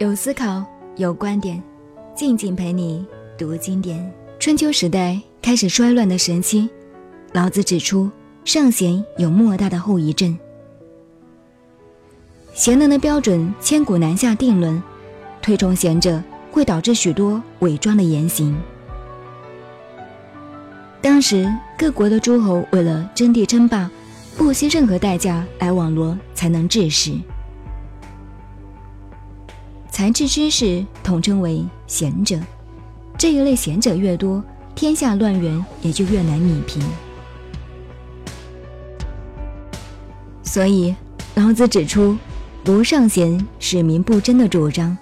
有思考，有观点，静静陪你读经典。春秋时代开始衰乱的时期，老子指出，圣贤有莫大的后遗症。贤能的标准千古难下定论，推崇贤者会导致许多伪装的言行。当时各国的诸侯为了争地称霸，不惜任何代价来网罗才能治世。才智知识统称为贤者，这一类贤者越多，天下乱源也就越难弭平。所以，老子指出，无上贤，使民不争的主张，